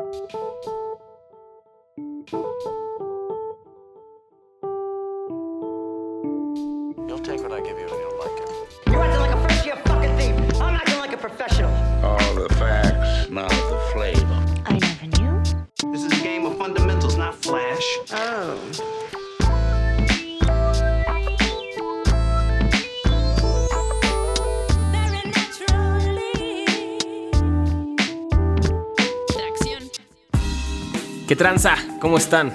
You'll take what I give you and you'll like it. You're acting like a first year fucking thief. I'm acting like a professional. All the facts, not the flavor. I never knew. This is a game of fundamentals, not flash. Oh. ¿Qué tranza? ¿Cómo están?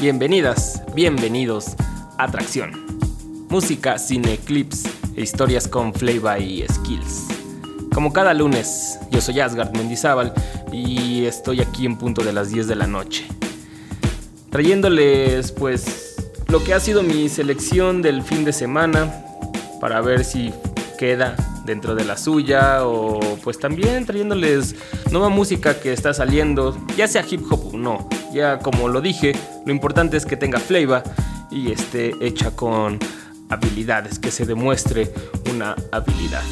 Bienvenidas, bienvenidos a Atracción. Música, cine, clips e historias con flavor y skills. Como cada lunes, yo soy Asgard Mendizábal y estoy aquí en punto de las 10 de la noche. Trayéndoles pues lo que ha sido mi selección del fin de semana para ver si queda dentro de la suya o pues también trayéndoles nueva música que está saliendo, ya sea hip hop o no. Ya como lo dije, lo importante es que tenga flavor y esté hecha con habilidades, que se demuestre una habilidad.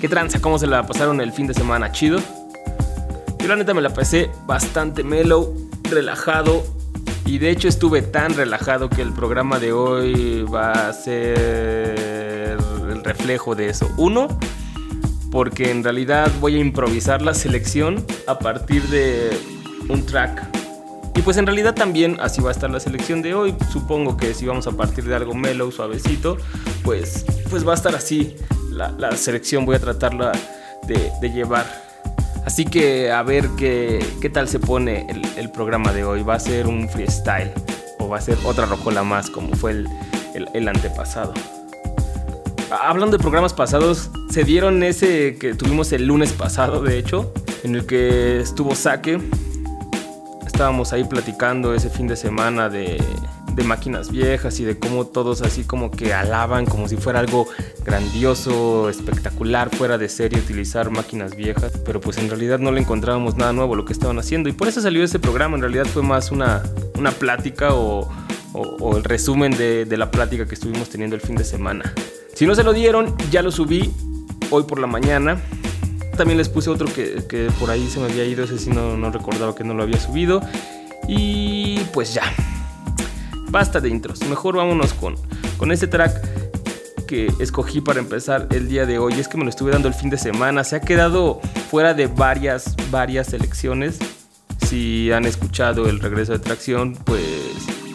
¿Qué tranza? ¿Cómo se la pasaron el fin de semana? ¿Chido? Yo la neta me la pasé bastante mellow, relajado y de hecho estuve tan relajado que el programa de hoy va a ser el reflejo de eso. Uno, porque en realidad voy a improvisar la selección a partir de un track. Y pues en realidad también así va a estar la selección de hoy. Supongo que si vamos a partir de algo mellow, suavecito, pues, pues va a estar así. La, selección voy a tratarla de, llevar. Así que a ver qué, qué tal se pone el, programa de hoy. ¿Va a ser un freestyle o va a ser otra rocola más como fue el, el antepasado? Hablando de programas pasados, se dieron ese que tuvimos el lunes pasado, de hecho, en el que estuvo Saque. Estábamos ahí platicando ese fin de semana de, de, máquinas viejas y de cómo todos así como que alaban como si fuera algo grandioso, espectacular, fuera de serie utilizar máquinas viejas. Pero pues en realidad no le encontrábamos nada nuevo lo que estaban haciendo. Y por eso salió ese programa. En realidad fue más una, una plática o, o, o el resumen de, de la plática que estuvimos teniendo el fin de semana. Si no se lo dieron, ya lo subí hoy por la mañana. También les puse otro que, que por ahí se me había ido, ese sí no, no, recordaba que no lo había subido. Y pues ya. Basta de intros. Mejor vámonos con, con este track que escogí para empezar el día de hoy. Es que me lo estuve dando el fin de semana. Se ha quedado fuera de varias, varias selecciones. Si han escuchado el regreso de tracción, pues,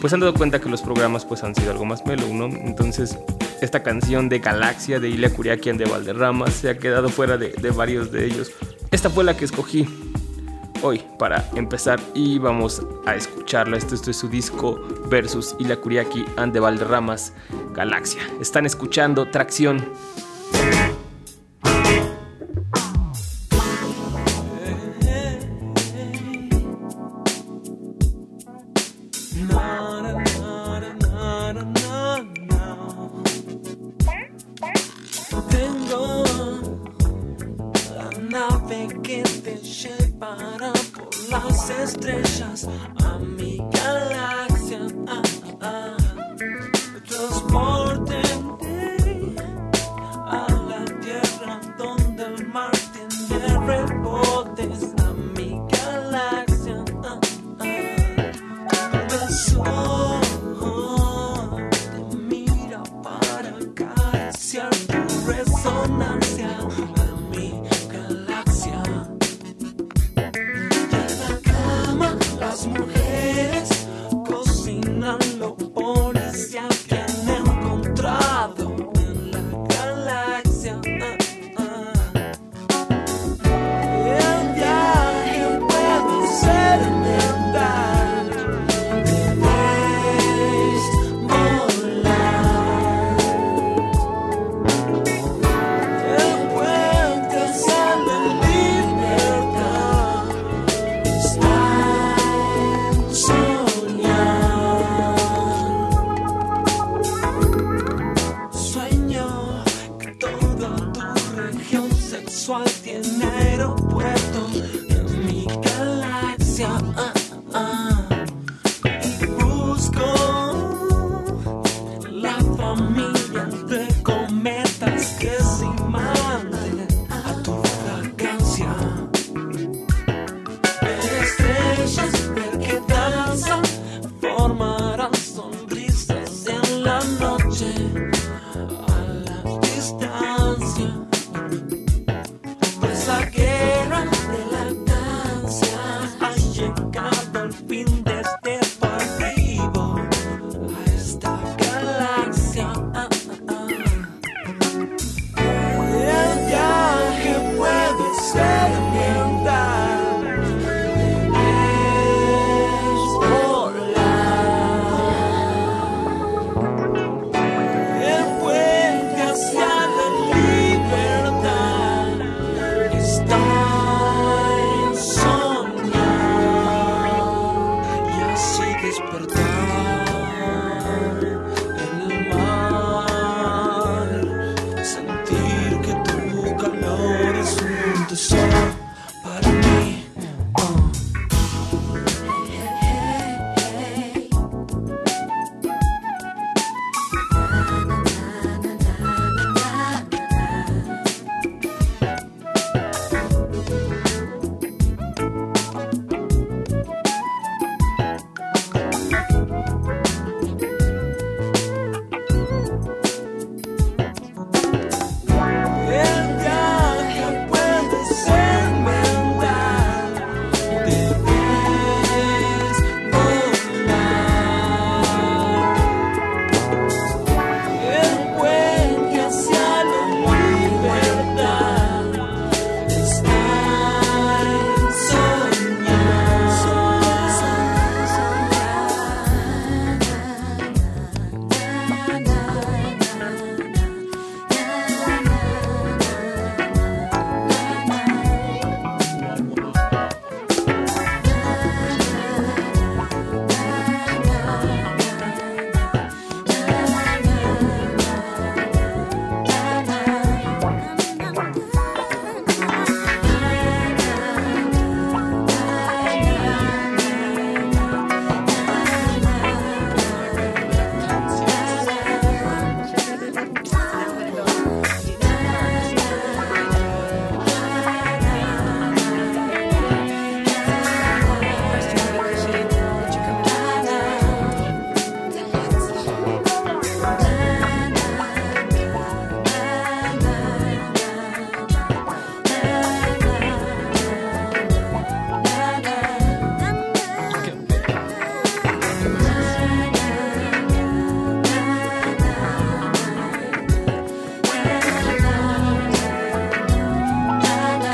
pues han dado cuenta que los programas pues han sido algo más mellow, ¿no? Entonces esta canción de Galaxia de Ilya Kuriakian de Valderrama se ha quedado fuera de, de, varios de ellos. Esta fue la que escogí hoy para empezar y vamos a escucharla. Esto, esto es su disco versus Ilya Kuriaki and de Valderramas Galaxia. Están escuchando Tracción.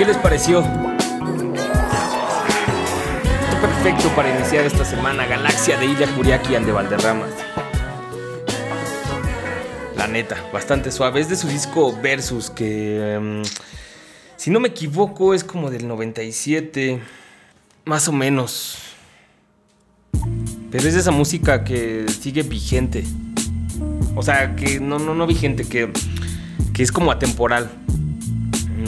Les pareció? Perfecto para iniciar esta semana, Galaxia de Ilya Kuriaki and de Valderramas. La neta, bastante suave. Es de su disco Versus, que em, si no me equivoco es como del 97, más o menos. Pero es de esa música que sigue vigente. O sea, que no, no, no vigente, que, que es como atemporal.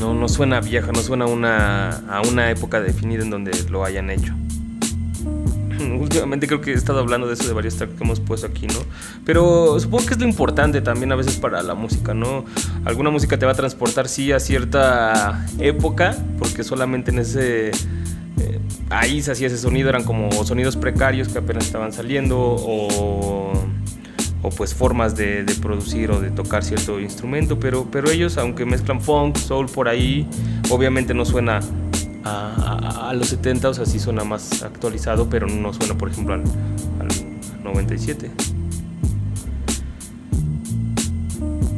No, no suena vieja, no suena una, a una época definida en donde lo hayan hecho. Últimamente creo que he estado hablando de eso de varios tracks que hemos puesto aquí, ¿no? Pero supongo que es lo importante también a veces para la música, ¿no? Alguna música te va a transportar, sí, a cierta época, porque solamente en ese... eh, ahí se hacía ese sonido, eran como sonidos precarios que apenas estaban saliendo o o pues formas de, producir o de tocar cierto instrumento, pero, pero ellos, aunque mezclan funk, soul por ahí, obviamente no suena a los 70, o sea, sí suena más actualizado, pero no suena, por ejemplo, al, al 97.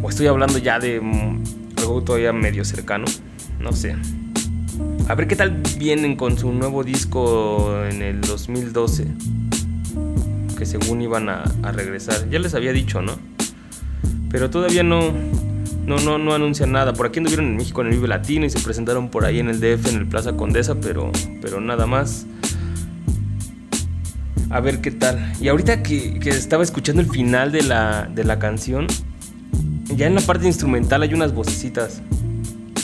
O estoy hablando ya de mm, algo todavía medio cercano, no sé. A ver qué tal vienen con su nuevo disco en el 2012 que según iban a, regresar. Ya les había dicho, ¿no? Pero todavía no, no, no, no anuncian nada. Por aquí anduvieron en México en el Vive Latino y se presentaron por ahí en el DF, en el Plaza Condesa, pero, pero nada más. A ver qué tal. Y ahorita que, que estaba escuchando el final de la, de la canción, ya en la parte instrumental hay unas vocecitas.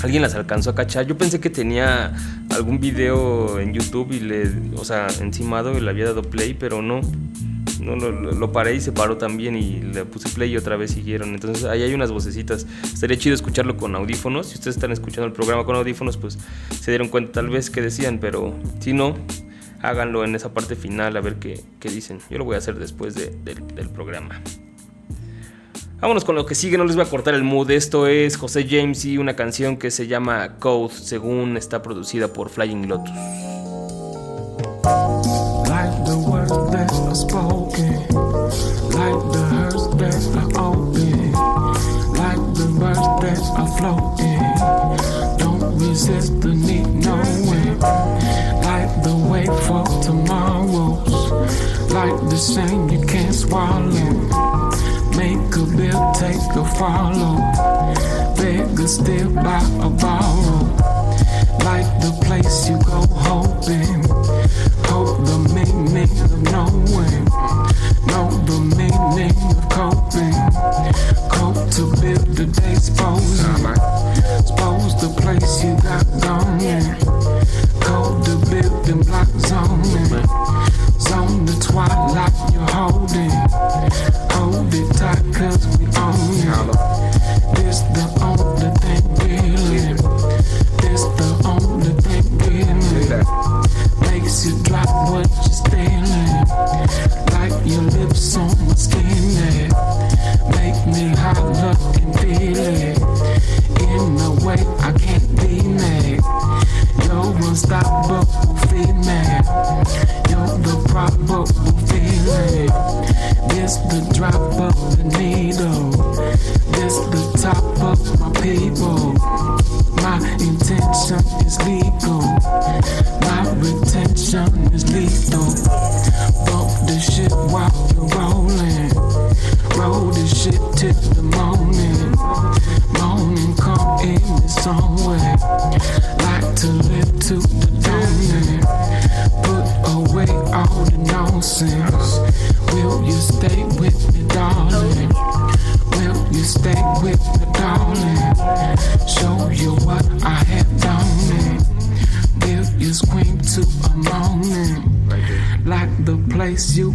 Alguien las alcanzó a cachar. Yo pensé que tenía algún video en YouTube y le, o sea, encimado y le había dado play, pero no no, lo, lo, paré y se paró también y le puse play y otra vez siguieron. Entonces ahí hay unas vocecitas. Estaría chido escucharlo con audífonos. Si ustedes están escuchando el programa con audífonos, pues se dieron cuenta tal vez que decían, pero si no, háganlo en esa parte final a ver qué, qué dicen. Yo lo voy a hacer después de, de, del programa. Vámonos con lo que sigue, no les voy a cortar el mood. Esto es José James y una canción que se llama Code, según está producida por Flying Lotus. Floating. Don't resist the need knowing, like the way for tomorrows, like the shame you can't swallow. Make a bill, take a follow, a still buy a borrow, like the place you go hoping. Hope the meaning of knowing. Know the meaning of coping. Cope to build the day exposing. Expose the place you got going. Code the building block zoning. Zone the twilight you're holding. Way. Like to live to the dawning. Put away all the nonsense. Will you stay with me, darling? Will you stay with me, darling? Show you what I have done. Will you scream to a morning? Like the place you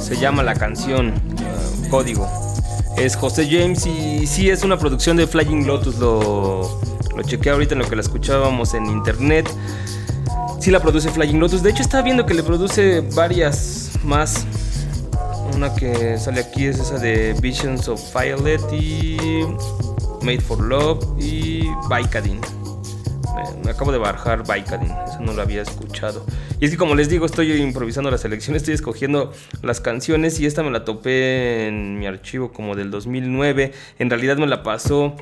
Se llama la canción, eh, código. Es José James y sí es una producción de Flying Lotus. Lo, lo chequé ahorita en lo que la escuchábamos en internet. Sí la produce Flying Lotus. De hecho estaba viendo que le produce varias más. Una que sale aquí es esa de Visions of Violet y Made for Love y Vicodin. Me, acabo de bajar Vicodin, eso no lo había escuchado. Y es que como les digo, estoy improvisando la selección, estoy escogiendo las canciones y esta me la topé en mi archivo como del 2009. En realidad me la pasó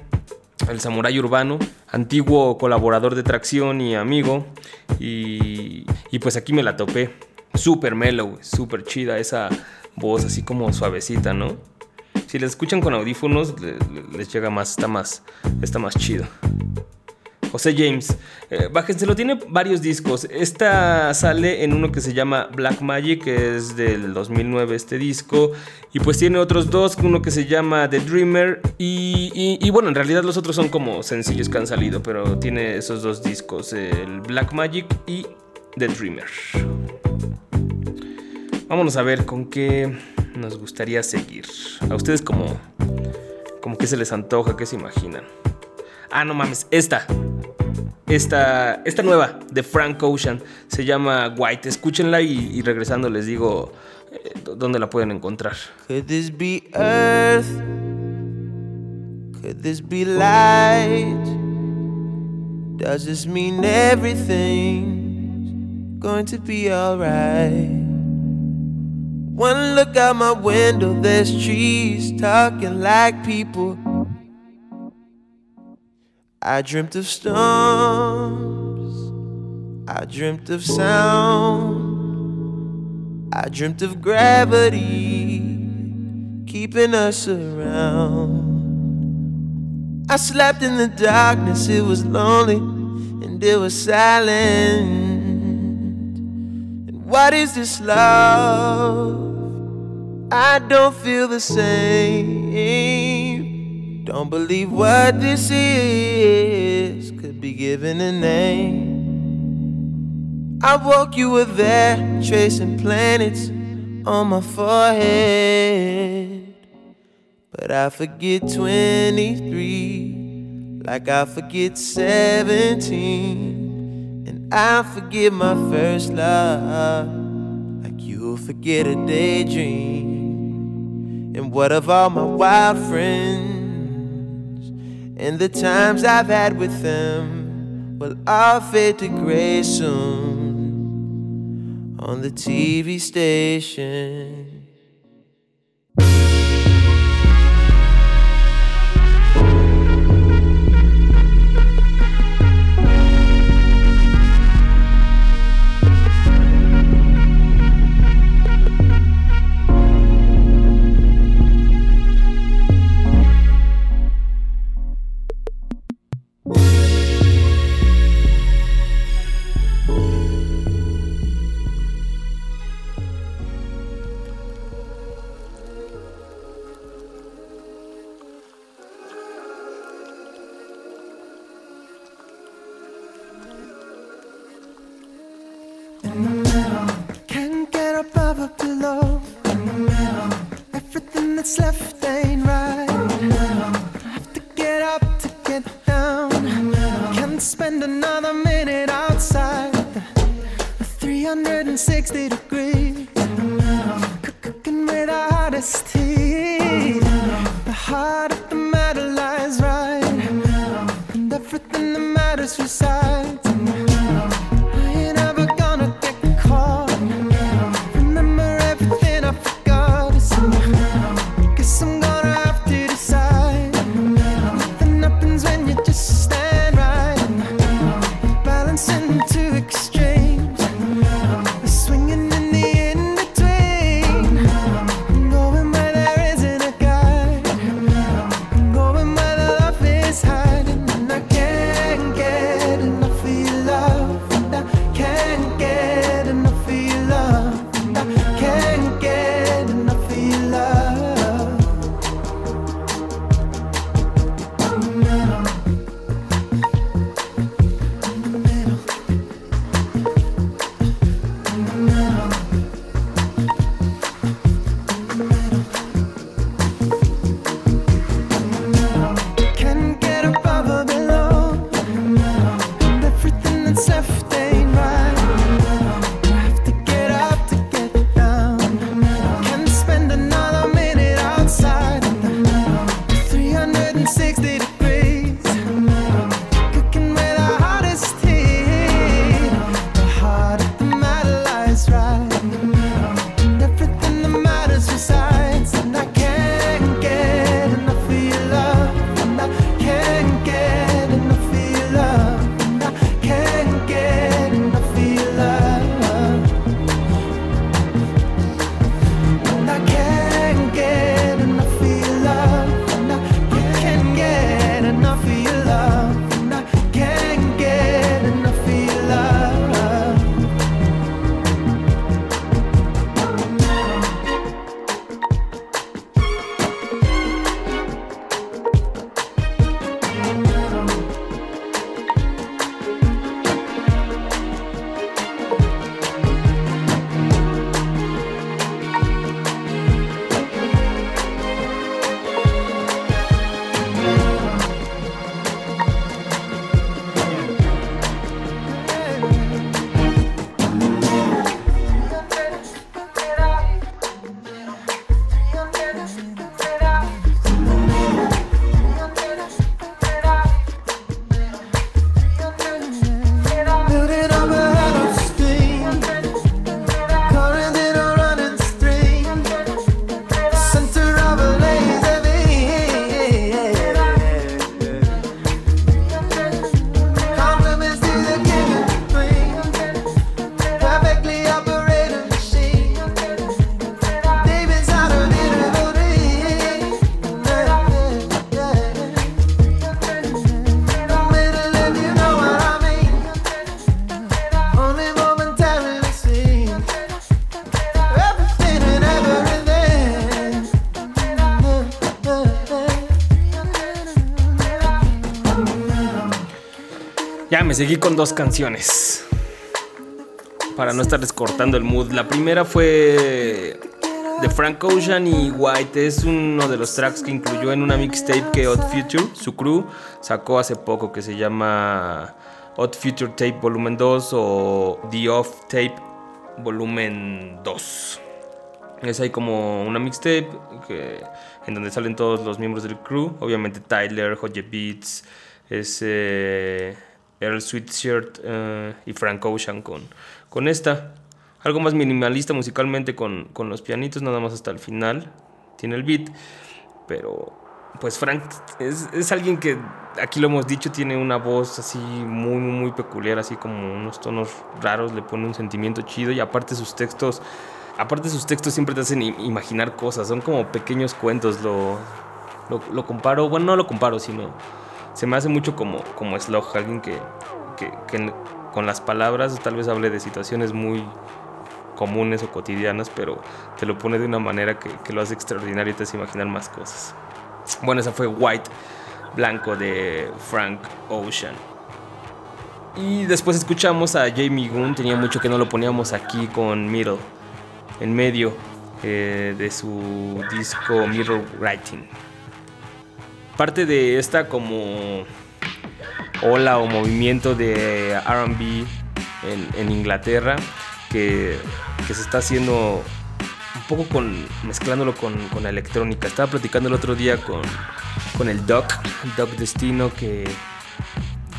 el Samurai Urbano, antiguo colaborador de Tracción y amigo. Y, pues aquí me la topé. Super mellow, super chida esa voz así como suavecita, ¿no? Si la escuchan con audífonos le- le- les llega más, está más, está más chido. José James, eh, bájenselo, tiene varios discos. Esta sale en uno que se llama Black Magic, que es del 2009 este disco. Y pues tiene otros dos, uno que se llama The Dreamer. Y, y- bueno, en realidad los otros son como sencillos que han salido, pero tiene esos dos discos, el Black Magic y The Dreamer. Vámonos a ver con qué nos gustaría seguir. A ustedes como, como que se les antoja, qué se imaginan. Ah, no mames, esta. Esta, nueva de Frank Ocean se llama White. Escúchenla y, regresando les digo eh, dónde la pueden encontrar. Could this be earth? Could this be light? Does this mean everything's going to be alright? One look out my window, there's trees talking like people. I dreamt of storms, I dreamt of sound. I dreamt of gravity keeping us around. I slept in the darkness, it was lonely and it was silent. And what is this love? I don't feel the same. Don't believe what this is could be given a name. I woke you were there, tracing planets on my forehead. But I forget 23, like I forget 17. And I forget my first love, like you'll forget a daydream. And what of all my wild friends, and the times I've had with them, will all fade to gray soon on the TV station. Me seguí con dos canciones. Para no estarles cortando el mood. La primera fue de Frank Ocean y White. Es uno de los tracks que incluyó en una mixtape que Odd Future, su crew, sacó hace poco que se llama Odd Future Tape Volumen 2 o The Off Tape Volumen 2. Es ahí como una mixtape en donde salen todos los miembros del crew. Obviamente Tyler, Hodge Beats, es eh, Earl Sweatshirt eh, y Frank Ocean con, con esta. Algo más minimalista musicalmente con, con los pianitos, nada más hasta el final. Tiene el beat. Pero pues Frank es, es alguien que, aquí lo hemos dicho, tiene una voz así muy, muy, peculiar, así como unos tonos raros, le pone un sentimiento chido y aparte sus textos, aparte sus textos siempre te hacen imaginar cosas, son como pequeños cuentos, lo, lo, lo comparo, bueno, no lo comparo, sino se me hace mucho como, como alguien que, que, con las palabras tal vez hable de situaciones muy comunes o cotidianas, pero te lo pone de una manera que, que lo hace extraordinario y te hace imaginar más cosas. Bueno, esa fue White Blanco de Frank Ocean. Y después escuchamos a Jamie Goon, tenía mucho que no lo poníamos aquí con Middle, en medio. eh, de su disco Mirror Writing. Parte de esta como ola o movimiento de RB en, Inglaterra que, que se está haciendo un poco con mezclándolo con, con, la electrónica. Estaba platicando el otro día con, con el Doc, Doc Destino, que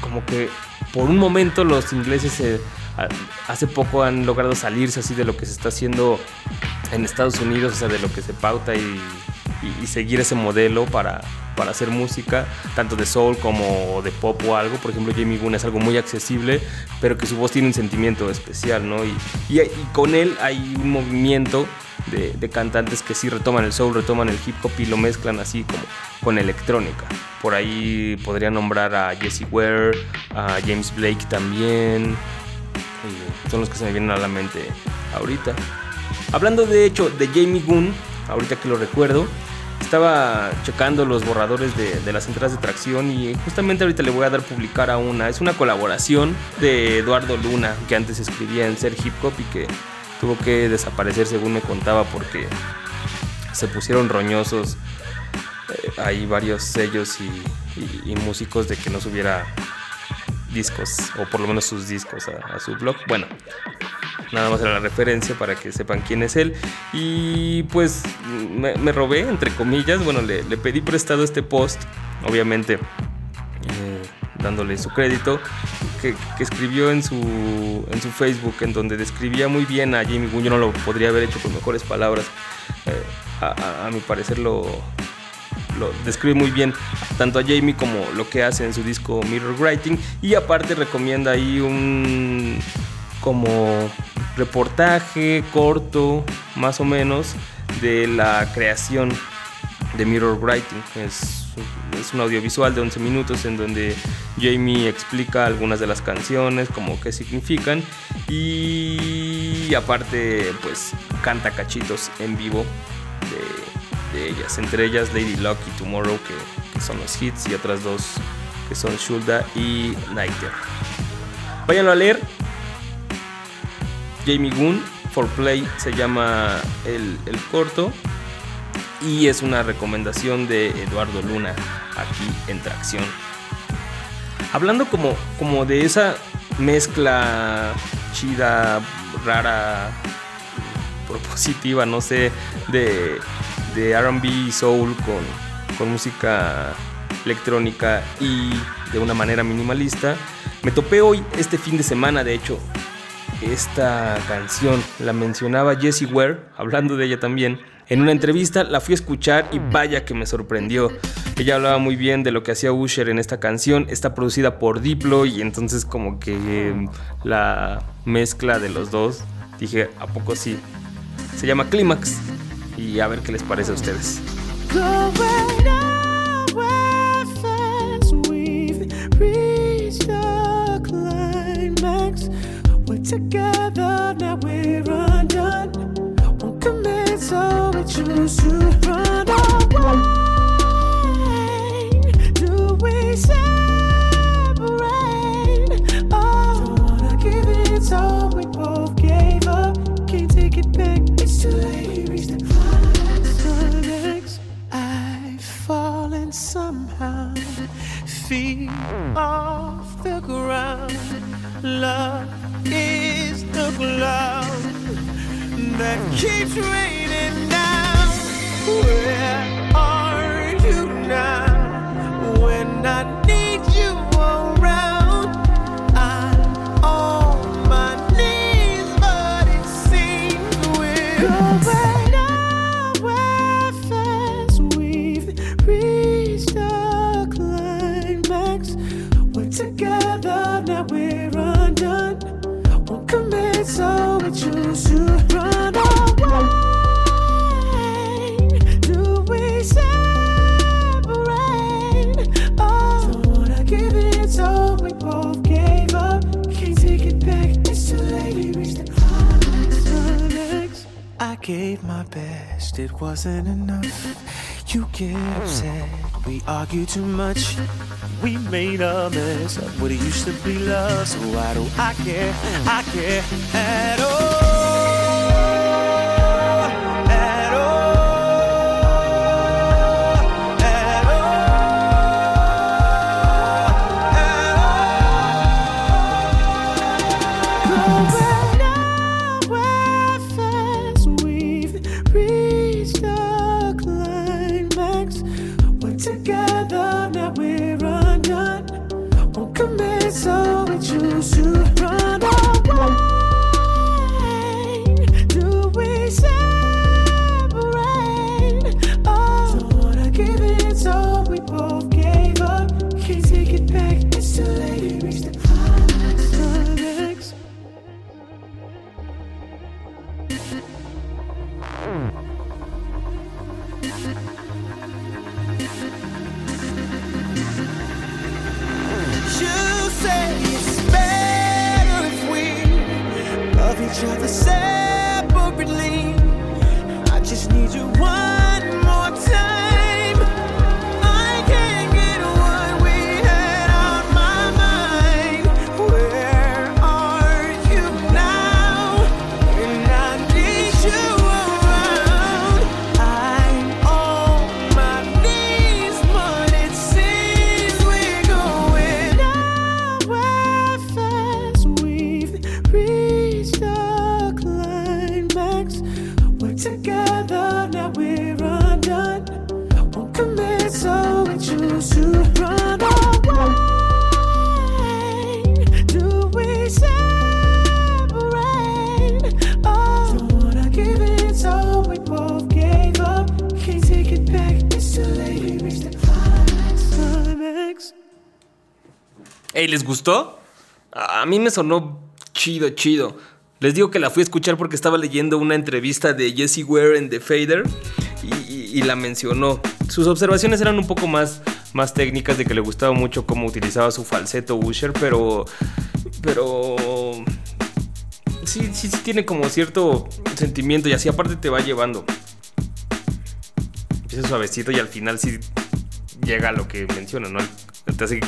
como que por un momento los ingleses eh, hace poco han logrado salirse así de lo que se está haciendo en Estados Unidos, o sea, de lo que se pauta y, y, y seguir ese modelo para, para hacer música, tanto de soul como de pop o algo. Por ejemplo, Jamie Gunn es algo muy accesible, pero que su voz tiene un sentimiento especial, ¿no? Y, y, y con él hay un movimiento de, de, cantantes que sí retoman el soul, retoman el hip hop y lo mezclan así como con electrónica. Por ahí podría nombrar a Jesse Ware, a James Blake también. son los que se me vienen a la mente ahorita. Hablando de hecho de Jamie Gunn, ahorita que lo recuerdo, estaba checando los borradores de, las entradas de tracción y justamente ahorita le voy a dar publicar a una. Es una colaboración de Eduardo Luna, que antes escribía en Ser Hip Hop y que tuvo que desaparecer según me contaba porque se pusieron roñosos eh, hay varios sellos y, y, músicos de que no subiera discos o por lo menos sus discos a, su blog. Bueno, nada más era la referencia para que sepan quién es él. Y pues me, robé, entre comillas, bueno, le, pedí prestado este post, obviamente eh, dándole su crédito, que, escribió en su, en su Facebook, en donde describía muy bien a Jimmy Gunn. Yo no lo podría haber hecho con mejores palabras. Eh, a, a mi parecer lo, lo describe muy bien tanto a Jamie como lo que hace en su disco Mirror Writing. Y aparte recomienda ahí un como reportaje corto más o menos de la creación de Mirror Writing es, es un audiovisual de 11 minutos en donde Jamie explica algunas de las canciones como qué significan y aparte pues canta cachitos en vivo de ellas, entre ellas Lady Luck y Tomorrow, que, son los hits, y otras dos que son Shulda y Nighter. Váyanlo a leer. Jamie Gunn, For Play se llama el, el corto. Y es una recomendación de Eduardo Luna aquí en Tracción. Hablando como, como de esa mezcla chida, rara, propositiva, no sé, de de RB y soul con, con música electrónica y de una manera minimalista. Me topé hoy, este fin de semana, de hecho, esta canción. La mencionaba Jessie Ware, hablando de ella también. En una entrevista la fui a escuchar y vaya que me sorprendió. Ella hablaba muy bien de lo que hacía Usher en esta canción. Está producida por Diplo y entonces como que eh, la mezcla de los dos, dije, ¿a poco sí? Se llama Clímax y a ver qué les parece a ustedes. Together Feet off the ground. Love is the cloud that keeps raining down. Where are you now? When I need you around, I all my need gave my best. It wasn't enough. You get upset. We argue too much. We made a mess of what it used to be love. So why do I care? I care at all. Ey, ¿les gustó? A mí me sonó chido, chido. Les digo que la fui a escuchar porque estaba leyendo una entrevista de Jesse Ware en The Fader y la mencionó. Sus observaciones eran un poco más, más técnicas de que le gustaba mucho cómo utilizaba su falseto Usher, pero. Pero. Sí, sí, sí tiene como cierto sentimiento y así aparte te va llevando. Empieza suavecito y al final sí llega a lo que menciona, ¿no? Te hace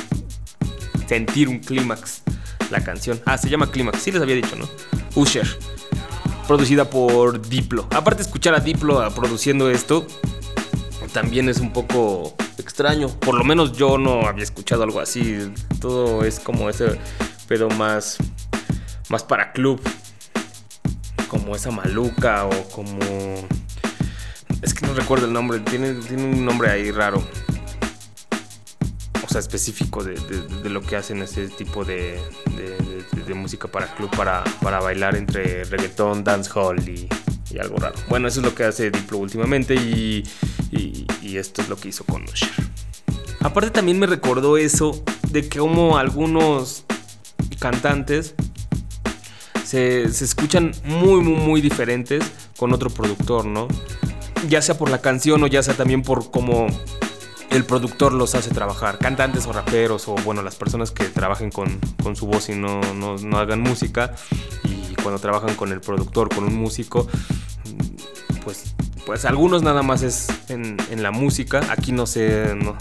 sentir un clímax la canción. Ah, se llama Clímax, sí les había dicho, ¿no? Usher. Producida por Diplo. Aparte escuchar a Diplo ah, produciendo esto también es un poco extraño. Por lo menos yo no había escuchado algo así. Todo es como ese pedo más más para club. Como esa maluca o como es que no recuerdo el nombre, tiene, tiene un nombre ahí raro específico de, lo que hacen ese tipo de, música para club, para, para bailar entre reggaetón, dancehall y, y algo raro. Bueno, eso es lo que hace Diplo últimamente y, y- y esto es lo que hizo con Usher. Aparte también me recordó eso de que como algunos cantantes se, se escuchan muy, muy, muy diferentes con otro productor, ¿no? Ya sea por la canción o ya sea también por cómo el productor los hace trabajar. Cantantes o raperos o, bueno, las personas que trabajen con, con su voz y no, no, no hagan música. Y cuando trabajan con el productor, con un músico, pues, pues algunos nada más es en, en la música. Aquí no sé, no-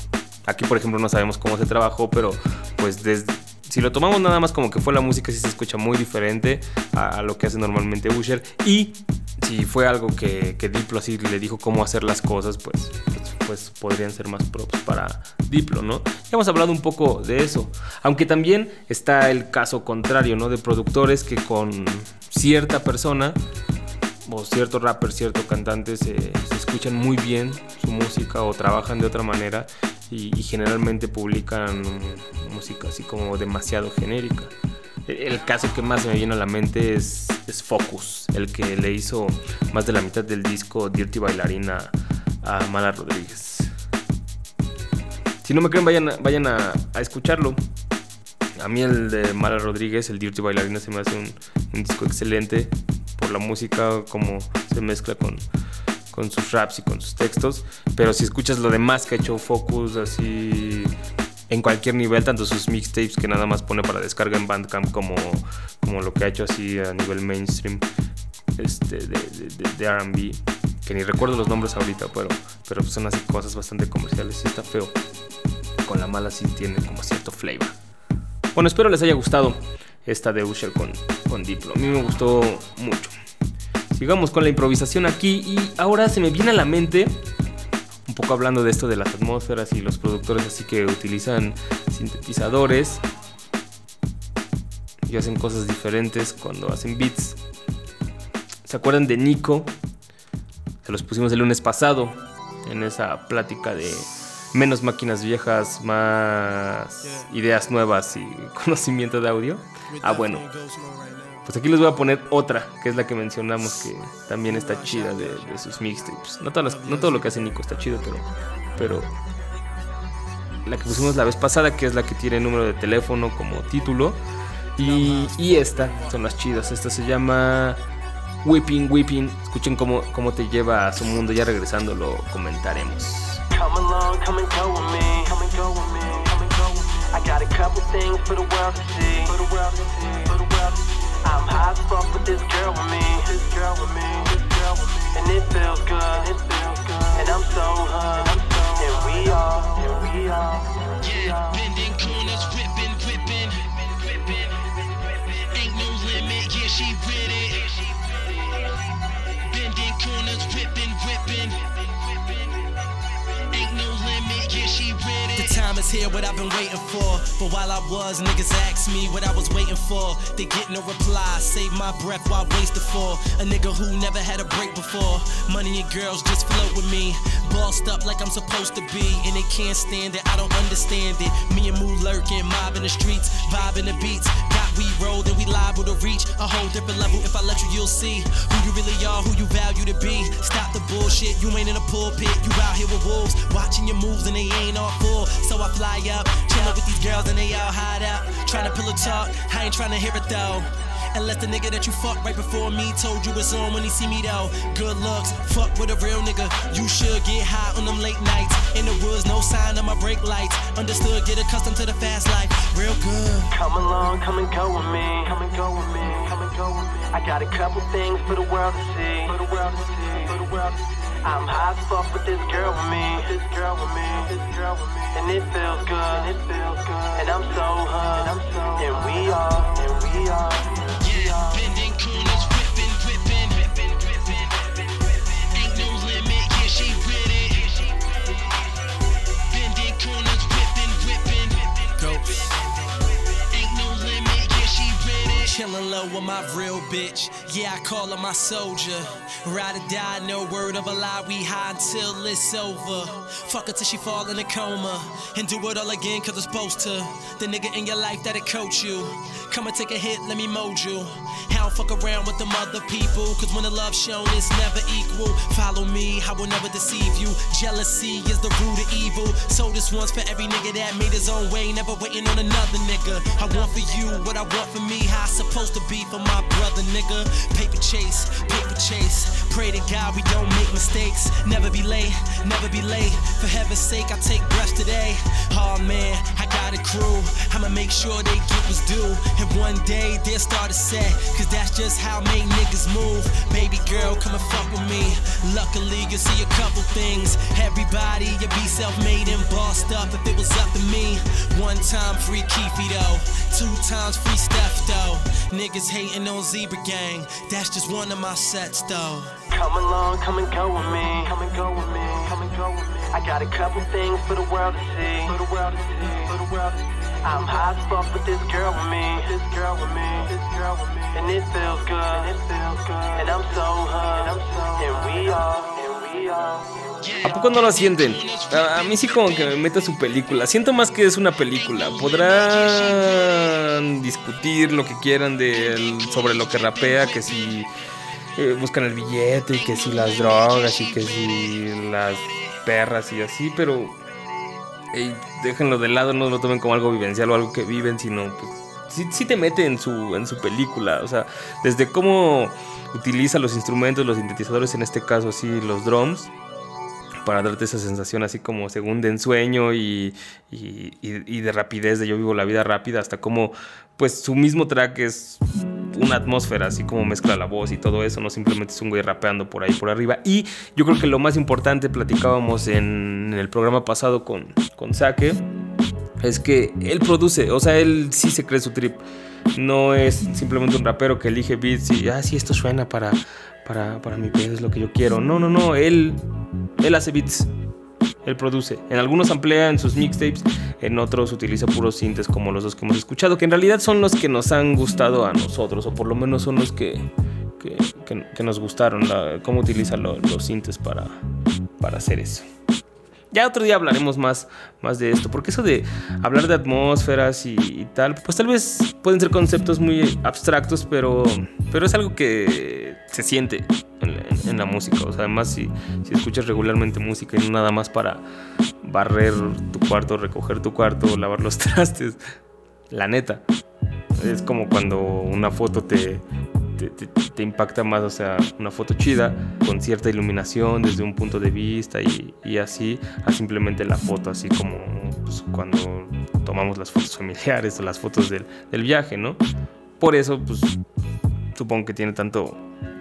aquí por ejemplo no sabemos cómo se trabajó, pero pues desde, si lo tomamos nada más como que fue la música, sí se escucha muy diferente a, a lo que hace normalmente Usher. Y si fue algo que, que Diplo así le dijo cómo hacer las cosas, pues, pues, podrían ser más props para Diplo, ¿no? Ya hemos hablado un poco de eso. Aunque también está el caso contrario, ¿no? De productores que con cierta persona o cierto rapper, cierto cantante se, se escuchan muy bien su música o trabajan de otra manera y, y generalmente publican música así como demasiado genérica. E- El caso que más me viene a la mente es, es Focus, el que le hizo más de la mitad del disco Dirty Bailarina a Mala Rodríguez. Si no me creen, vayan a, vayan a, escucharlo. A mí el de Mala Rodríguez, el Dirty Bailarina, se me hace un, disco excelente por la música, como se mezcla con, con sus raps y con sus textos. Pero si escuchas lo demás que ha hecho Focus, así en cualquier nivel, tanto sus mixtapes que nada más pone para descarga en Bandcamp, como, como lo que ha hecho así a nivel mainstream este, de- de RB, que ni recuerdo los nombres ahorita, pero, pero son así cosas bastante comerciales. Está feo. Con la mala sí tiene como cierto flavor. Bueno, espero les haya gustado esta de Usher con, con Diplo. A mí me gustó mucho. Sigamos con la improvisación aquí y ahora se me viene a la mente, un poco hablando de esto de las atmósferas y los productores así que utilizan sintetizadores y hacen cosas diferentes cuando hacen beats. ¿Se acuerdan de Nico? Se los pusimos el lunes pasado en esa plática de menos máquinas viejas, más ideas nuevas y conocimiento de audio. Ah, bueno. Pues aquí les voy a poner otra, que es la que mencionamos, que también está chida de, de sus mixtapes. No, todas las- no todo lo que hace Nico está chido, pero, pero la que pusimos la vez pasada, que es la que tiene número de teléfono como título. Y, y esta son las chidas. Esta se llama Whipping, Whipping. Escuchen cómo, cómo te lleva a su mundo. Ya regresando lo comentaremos. Come along, come and go with me. Come and go with me. Come and go with me. I got a couple things for the world to see. For the world to see. For the world to see. I'm high as fuck with this girl with me, this girl with me, this girl with me, and it feels good, it feels good, and I'm so so and we are, and we are, we time is here, what I've been waiting for. But while I was, niggas asked me what I was waiting for. They get no reply, save my breath while wasted for. A nigga who never had a break before. Money and girls just float with me. Bossed up like I'm supposed to be. And they can't stand it, I don't understand it. Me and Moo lurking, mob in the streets, vibing the beats. We roll, then we liable to reach a whole different level. If I let you, you'll see who you really are, who you value to be. Stop the bullshit, you ain't in a pulpit, you out here with wolves. Watching your moves and they ain't all full. So I fly up, chillin' with these girls and they all hide out. Trying to pull a talk, I ain't trying to hear it though. Unless the nigga that you fucked right before me told you it's on when he see me though. Good looks, fuck with a real nigga. You should get high on them late nights. In the woods, no sign of my brake lights. Understood, get accustomed to the fast life. Real good. Come along, come and go with me. Come and go with me. Come and go with me. I got a couple things for the world to see. For the world to see. For the world to see. I'm high as fuck with this girl with me. This girl with me. This girl with me. And it feels good. And It feels good. And I'm so hood. And I'm so And we are. And. We are. Chillin' low with my real bitch. Yeah, I call her my soldier. Ride or die, no word of a lie. We high until it's over. Fuck her till she fall in a coma. And do it all again, cause it's supposed to. The nigga in your life that'll coach you. Come and take a hit, let me mold you. Don't fuck around with them other people. Cause when the love shown is never equal. Follow me, I will never deceive you. Jealousy is the root of evil. So this one's for every nigga that made his own way, never waiting on another nigga. I want for you what I want for me, how I supposed to be for my brother, nigga. Paper chase, paper chase. Pray to God we don't make mistakes. Never be late, never be late. For heaven's sake, I take breaths today. Oh man, I got a crew. I'ma make sure they get what's due. And one day they'll start a set. Cause that's just how make niggas move. Baby girl, come and fuck with me. Luckily, you see a couple things. Everybody, you be self made and bossed up if it was up to me. One time free Keefy though. Two times free Steph though. Niggas hating on Zebra Gang. That's just one of my sets though. Come along, come and go with me. Come and go with me. Come and go with me. I got a couple things for the world to see. For the world to see. For the world to see. I'm high as fuck with this girl with me. This girl with me. This girl with me. And it feels good. It feels good. And I'm so hood. I'm so And we are. And we are. ¿A poco no lo sienten? A, mí sí como que me mete su película. Siento más que es una película. Podrán discutir lo que quieran de sobre lo que rapea, que si eh, buscan el billete y que si las drogas y que si las perras y así, pero déjenlo de lado, no lo tomen como algo vivencial o algo que viven, sino pues sí, sí te mete en su, en su película. O sea, desde cómo utiliza los instrumentos, los sintetizadores, en este caso así los drums, para darte esa sensación así como según de ensueño y, y, de rapidez, de yo vivo la vida rápida, hasta como pues su mismo track es una atmósfera, así como mezcla la voz y todo eso, no simplemente es un güey rapeando por ahí por arriba. Y yo creo que lo más importante, platicábamos en el programa pasado con, con Sake, es que él produce, o sea, él sí se cree su trip. No es simplemente un rapero que elige beats y, ah, sí, esto suena para, para, para mi pedo, es lo que yo quiero. No, no, no, él, él hace beats. Él produce. En algunos amplía en sus mixtapes, en otros utiliza puros sintes como los dos que hemos escuchado, que en realidad son los que nos han gustado a nosotros, o por lo menos son los que, que, que- que nos gustaron, la- cómo utiliza lo- los sintes para, para hacer eso. Ya otro día hablaremos más, más de esto, porque eso de hablar de atmósferas y, tal, pues tal vez pueden ser conceptos muy abstractos, pero, pero es algo que se siente en, en- en la música. O sea, además, si, si escuchas regularmente música y no nada más para barrer tu cuarto, recoger tu cuarto, lavar los trastes, la neta, es como cuando una foto te, te, impacta más, o sea, una foto chida, con cierta iluminación desde un punto de vista y, así, a simplemente la foto, así como pues, cuando tomamos las fotos familiares o las fotos del, del viaje, ¿no? Por eso, pues, supongo que tiene tanto,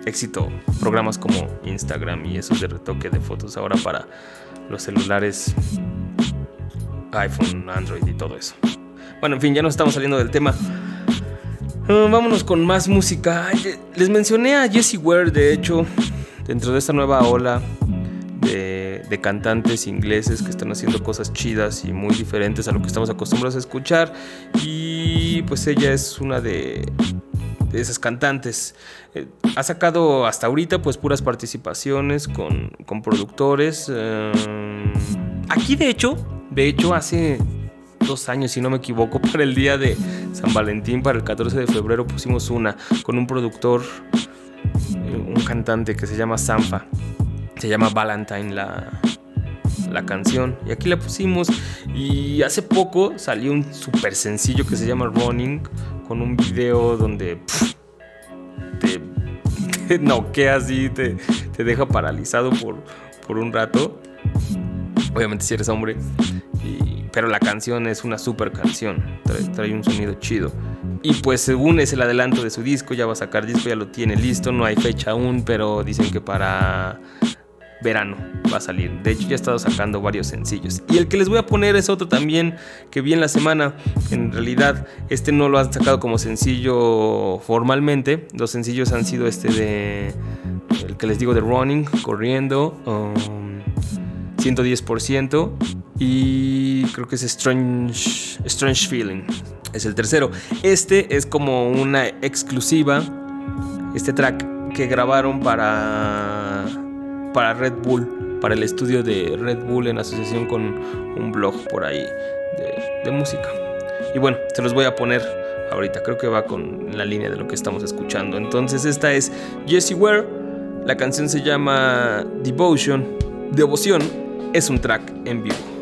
éxito programas como Instagram y esos de retoque de fotos ahora para los celulares iPhone, Android y todo eso. Bueno, en fin, ya nos estamos saliendo del tema. Uh, vámonos con más música. Les mencioné a Jessie Ware, de hecho, dentro de esta nueva ola de, cantantes ingleses que están haciendo cosas chidas y muy diferentes a lo que estamos acostumbrados a escuchar. Y pues ella es una de, de esas cantantes. Eh, ha sacado hasta ahorita pues puras participaciones con, con productores. eh, aquí de hecho, de hecho hace dos años, si no me equivoco, para el día de San Valentín, para el 14 de febrero, pusimos una con un productor, eh, un cantante que se llama Sanfa. Se llama Valentine la, la canción. Y aquí la pusimos. Y hace poco salió un super sencillo que se llama Running, con un video donde pff, te, te noquea así, te, te deja paralizado por, por un rato. Obviamente si eres hombre. Pero la canción es una super canción. Trae, trae un sonido chido. Y pues según es el adelanto de su disco, ya va a sacar disco, ya lo tiene listo. No hay fecha aún, pero dicen que para verano va a salir. De hecho, ya ha estado sacando varios sencillos. Y el que les voy a poner es otro también que vi en la semana. En realidad, este no lo han sacado como sencillo formalmente. Los sencillos han sido este de. El que les digo de Running, corriendo. um, 110%. Y creo que es Strange, Strange Feeling. Es el tercero. Este es como una exclusiva. Este track que grabaron para, para Red Bull. Para el estudio de Red Bull en asociación con un blog por ahí de, música. Y bueno, se los voy a poner ahorita. Creo que va con la línea de lo que estamos escuchando. Entonces esta es Jessie Ware. La canción se llama Devotion. Devoción es un track en vivo.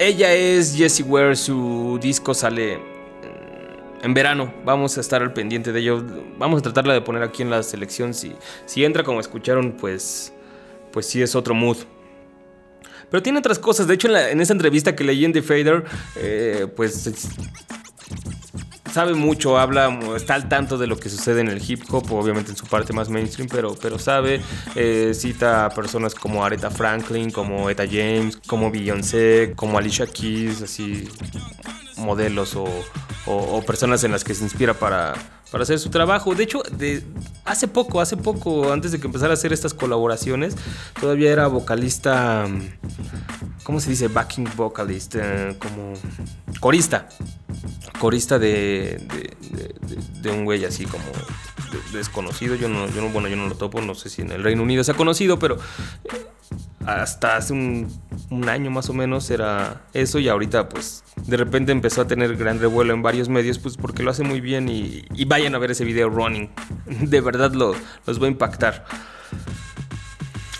Ella es Jessie Ware, su disco sale mm, en verano. Vamos a estar al pendiente de ello. Vamos a tratarla de poner aquí en la selección. Si, si entra como escucharon, pues, pues sí es otro mood. Pero tiene otras cosas. De hecho, en, esa entrevista que leí en The Fader, eh, pues es- sabe mucho, habla, está al tanto de lo que sucede en el hip hop, obviamente en su parte más mainstream, pero, pero sabe, eh, cita a personas como Aretha Franklin, como Etta James, como Beyoncé, como Alicia Keys, así modelos o, o- o personas en las que se inspira para, para hacer su trabajo. De hecho, de, hace poco, hace poco, antes de que empezara a hacer estas colaboraciones, todavía era vocalista, ¿cómo se dice? Backing vocalist, eh, como corista corista de, de, de- de- un güey así como de- desconocido. Yo no, yo no, bueno, yo no lo topo, no sé si en el Reino Unido sea conocido, pero eh, hasta hace un, año más o menos era eso y ahorita pues de repente empezó a tener gran revuelo en varios medios pues porque lo hace muy bien y, y vayan a ver ese video running. De verdad lo, los va a impactar.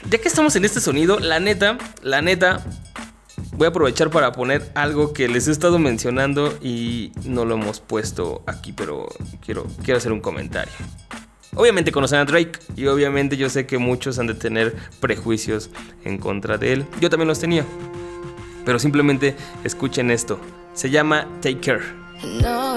Ya que estamos en este sonido, la neta, la neta, voy a aprovechar para poner algo que les he estado mencionando y no lo hemos puesto aquí, pero quiero, quiero hacer un comentario. Obviamente conocen a Drake y obviamente yo sé que muchos han de tener prejuicios en contra de él. Yo también los tenía. Pero simplemente escuchen esto. Se llama Take Care. know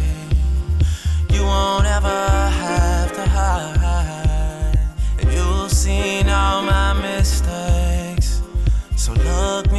Won't ever have to hide. You've seen all my mistakes. So look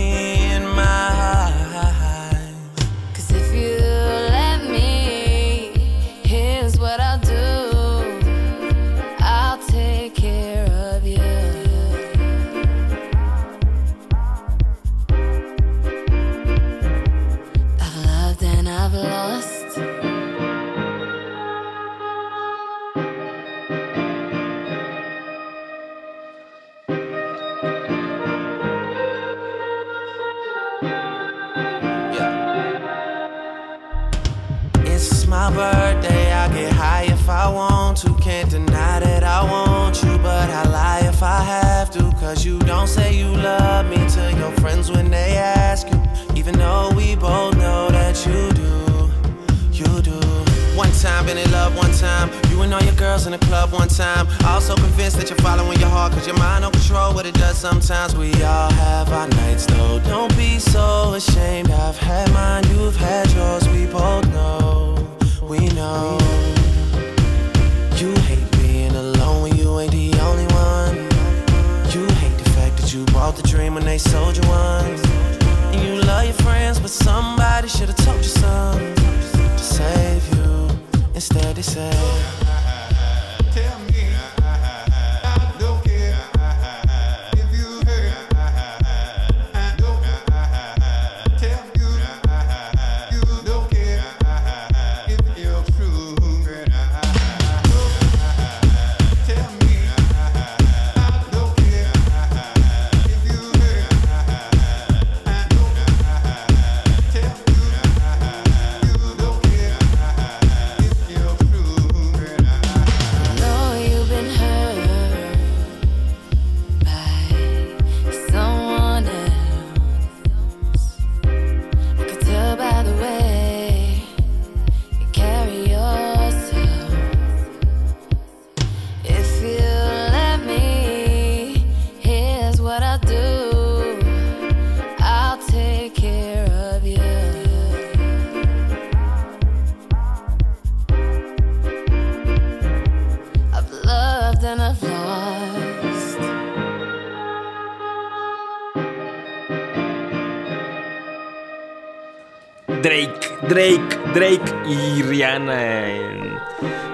Drake, Drake, y Rihanna en,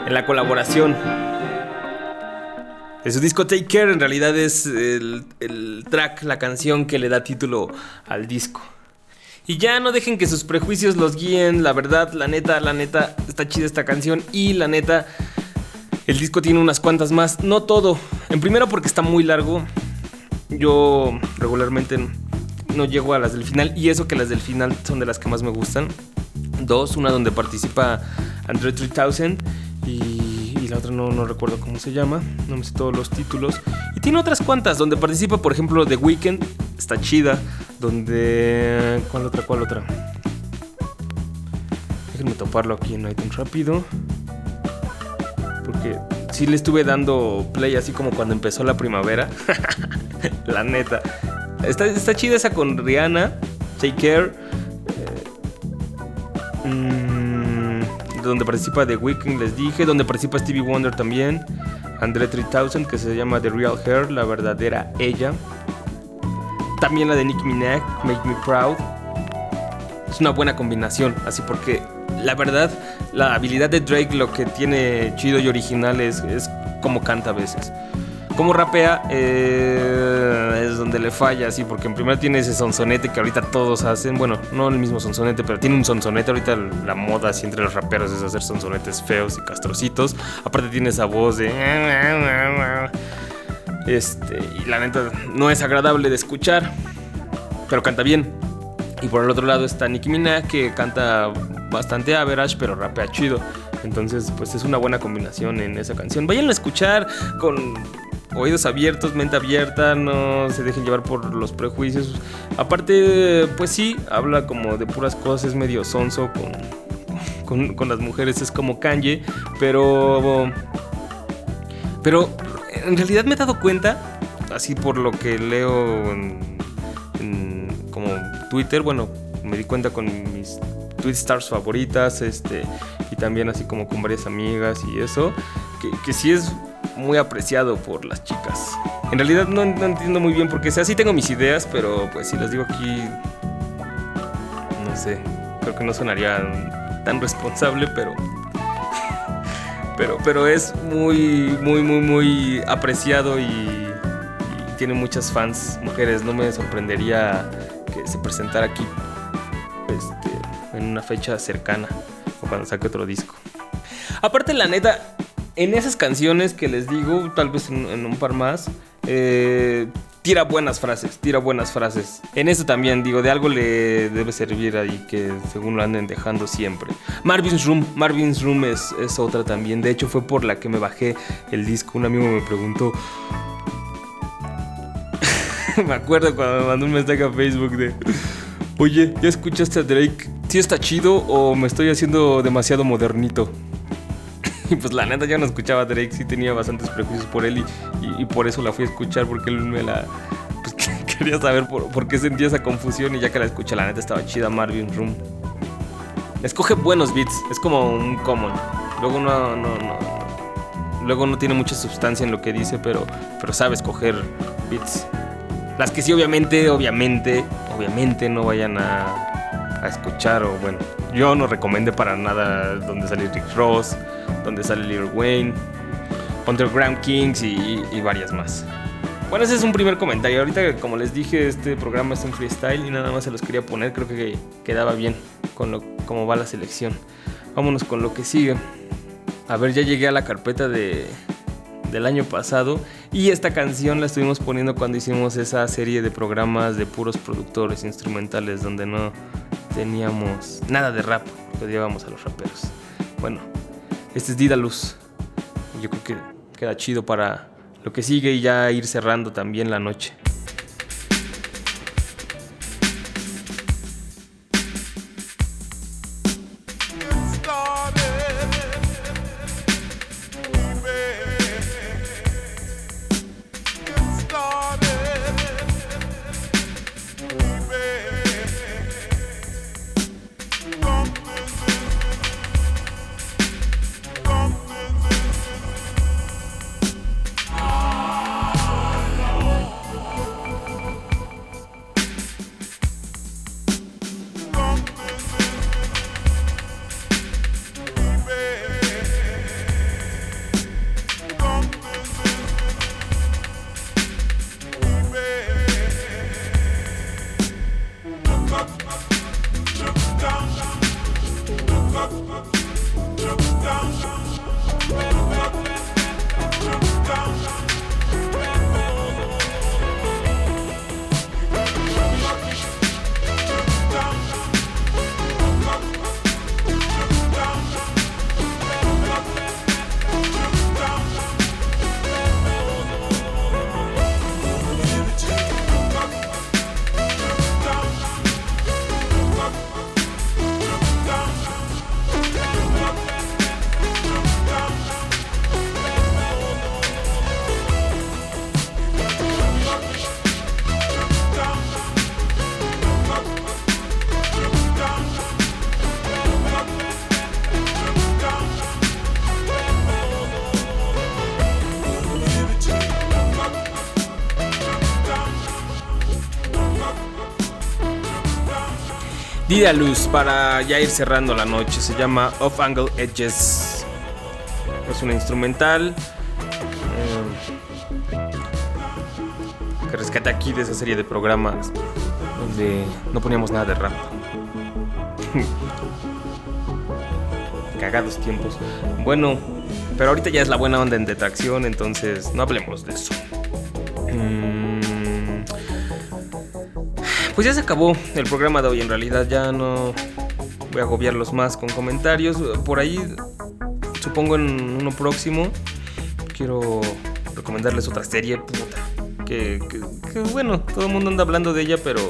en la colaboración. De su disco Take Care en realidad es el, el track, la canción que le da título al disco. Y ya no dejen que sus prejuicios los guíen, la verdad, la neta, la neta, está chida esta canción y la neta, el disco tiene unas cuantas más, no todo. En primero porque está muy largo, yo regularmente no llego a las del final y eso que las del final son de las que más me gustan. Dos, una donde participa Andre 3000 y, y la otra no, no recuerdo cómo se llama, no me sé todos los títulos. Y tiene otras cuantas donde participa, por ejemplo, The Weeknd, está chida. Donde... ¿Cuál otra? ¿Cuál otra? Déjenme toparlo aquí en iTunes rápido. Porque sí le estuve dando play así como cuando empezó la primavera. la neta. Está, está chida esa con Rihanna. Take Care. Mm, donde participa The Weeknd, les dije. Donde participa Stevie Wonder también. Andre 3000, que se llama The Real Hair, la verdadera ella. También la de Nicki Minaj, Make Me Proud. Es una buena combinación, así porque la verdad, la habilidad de Drake lo que tiene chido y original es, es como canta a veces. Como rapea eh, es donde le falla, así, porque en primera tiene ese sonsonete que ahorita todos hacen. Bueno, no el mismo sonsonete, pero tiene un sonsonete. Ahorita la moda así entre los raperos es hacer sonsonetes feos y castrocitos. Aparte tiene esa voz de. Este, y la neta no es agradable de escuchar, pero canta bien. Y por el otro lado está Nicki Minaj que canta bastante average, pero rapea chido. Entonces, pues es una buena combinación en esa canción. Vayan a escuchar con oídos abiertos, mente abierta, no se dejen llevar por los prejuicios. Aparte, pues sí, habla como de puras cosas, es medio sonso con, con, las mujeres, es como Kanye, pero... Pero en realidad me he dado cuenta, así por lo que leo en como Twitter, bueno, me di cuenta con mis tweet stars favoritas, este, y también así como con varias amigas y eso, que, que sí es muy apreciado por las chicas. En realidad no, entiendo muy bien porque sea, sí tengo mis ideas, pero pues si las digo aquí, no sé, creo que no sonaría tan responsable, pero pero, pero es muy, muy, muy, muy apreciado y, y, tiene muchas fans mujeres. No me sorprendería que se presentara aquí este, en una fecha cercana o cuando saque otro disco. Aparte, la neta, en esas canciones que les digo, tal vez en, un par más, eh, tira buenas frases, tira buenas frases. En eso también, digo, de algo le debe servir ahí que según lo anden dejando siempre. Marvin's Room, Marvin's Room es, es otra también. De hecho, fue por la que me bajé el disco. Un amigo me preguntó. me acuerdo cuando me mandó un mensaje a Facebook de. Oye, ¿ya escuchaste a Drake? ¿Sí está chido o me estoy haciendo demasiado modernito? Y pues la neta yo no escuchaba Drake, sí tenía bastantes prejuicios por él y, y, por eso la fui a escuchar porque él me la... Pues quería saber por, por, qué sentía esa confusión y ya que la escuché la neta estaba chida Marvin Room. Escoge buenos beats, es como un common. Luego no, no, no, no. Luego no tiene mucha sustancia en lo que dice, pero, pero sabe escoger beats. Las que sí obviamente, obviamente, obviamente no vayan a, a escuchar o bueno, yo no recomendé para nada donde sale Rick Ross, donde sale Lil Wayne, Underground Kings y, y, varias más. Bueno, ese es un primer comentario. Ahorita, como les dije, este programa es un freestyle y nada más se los quería poner. Creo que quedaba bien con lo, cómo va la selección. Vámonos con lo que sigue. A ver, ya llegué a la carpeta de, del año pasado y esta canción la estuvimos poniendo cuando hicimos esa serie de programas de puros productores instrumentales donde no teníamos nada de rap, lo llevábamos a los raperos. Bueno, este es Didalus. Yo creo que queda chido para lo que sigue y ya ir cerrando también la noche. Dida Luz para ya ir cerrando la noche. Se llama Off Angle Edges. Es una instrumental eh, que rescata aquí de esa serie de programas donde no poníamos nada de rap. Cagados tiempos. Bueno, pero ahorita ya es la buena onda en detracción, entonces no hablemos de eso. Mm, Pues ya se acabó el programa de hoy, en realidad ya no voy a agobiarlos más con comentarios. Por ahí, supongo en uno próximo, quiero recomendarles otra serie, puta. Que, que- que, bueno, todo el mundo anda hablando de ella, pero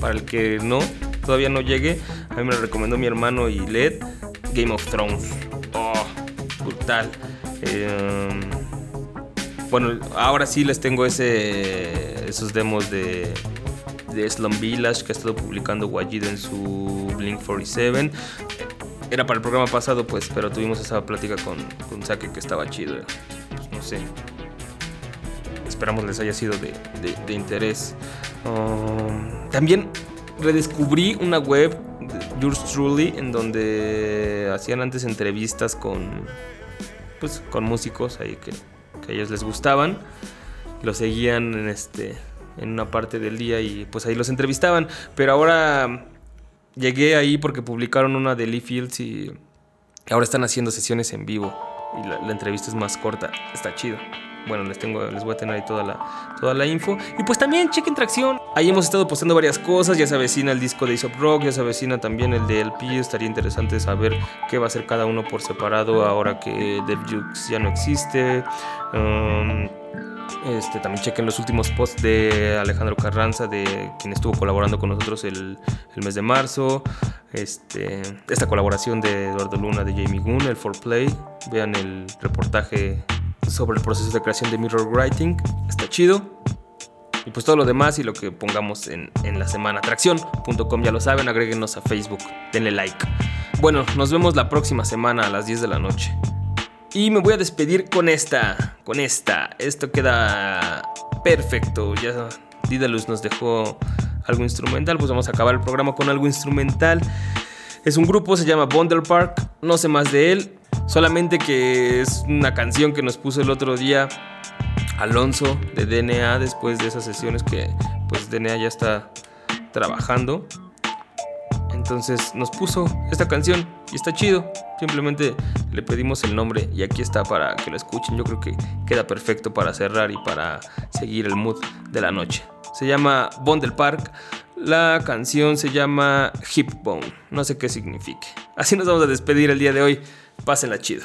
para el que no, todavía no llegue, a mí me lo recomendó mi hermano y Led, Game of Thrones. Oh, brutal. Eh, bueno, ahora sí les tengo ese, esos demos de, de Slum Village que ha estado publicando Wajid en su Blink 47. Era para el programa pasado, pues, pero tuvimos esa plática con, con Sake que estaba chido. Pues, no sé. Esperamos les haya sido de, de- interés. Um, también redescubrí una web, Yours Truly, en donde hacían antes entrevistas con, pues, con músicos ahí que, que a ellos les gustaban. Los seguían en, este, en una parte del día y pues ahí los entrevistaban. Pero ahora llegué ahí porque publicaron una de Lee Fields y ahora están haciendo sesiones en vivo. Y la, entrevista es más corta. Está chido. Bueno, les tengo, les voy a tener ahí toda la, toda la info. Y pues también chequen tracción. Ahí hemos estado postando varias cosas. Ya se avecina el disco de Aesop Rock, ya se avecina también el de LP. Estaría interesante saber qué va a hacer cada uno por separado ahora que Dev Jux ya no existe. Um, este, también chequen los últimos posts de Alejandro Carranza, de quien estuvo colaborando con nosotros el, mes de marzo. Este, esta colaboración de Eduardo Luna, de Jamie Goon, el 4Play. Vean el reportaje sobre el proceso de creación de Mirror Writing. Está chido. Y pues todo lo demás y lo que pongamos en, la semana. Atracción.com, ya lo saben, agréguenos a Facebook, denle like. Bueno, nos vemos la próxima semana a las 10 de la noche. Y me voy a despedir con esta, con esta. Esto queda perfecto. Ya Didalus nos dejó algo instrumental, pues vamos a acabar el programa con algo instrumental. Es un grupo, se llama Bundle Park. No sé más de él, solamente que es una canción que nos puso el otro día Alonso de DNA después de esas sesiones que pues DNA ya está trabajando. Entonces nos puso esta canción y está chido. Simplemente le pedimos el nombre y aquí está para que lo escuchen. Yo creo que queda perfecto para cerrar y para seguir el mood de la noche. Se llama Bundle Park. La canción se llama Hip Bone. No sé qué signifique. Así nos vamos a despedir el día de hoy. Pásenla chido.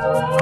Oh,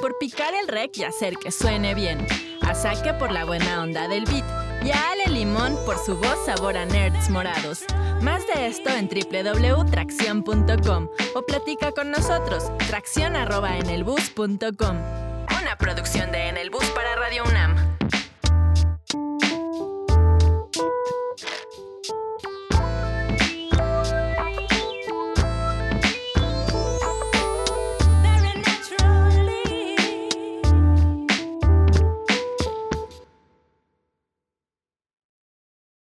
Por picar el rec y hacer que suene bien. A Saque por la buena onda del beat. Y a Ale Limón por su voz sabor a nerds morados. Más de esto en www.tracción.com o platica con nosotros, tracción@enelbus.com. Una producción de En el Bus para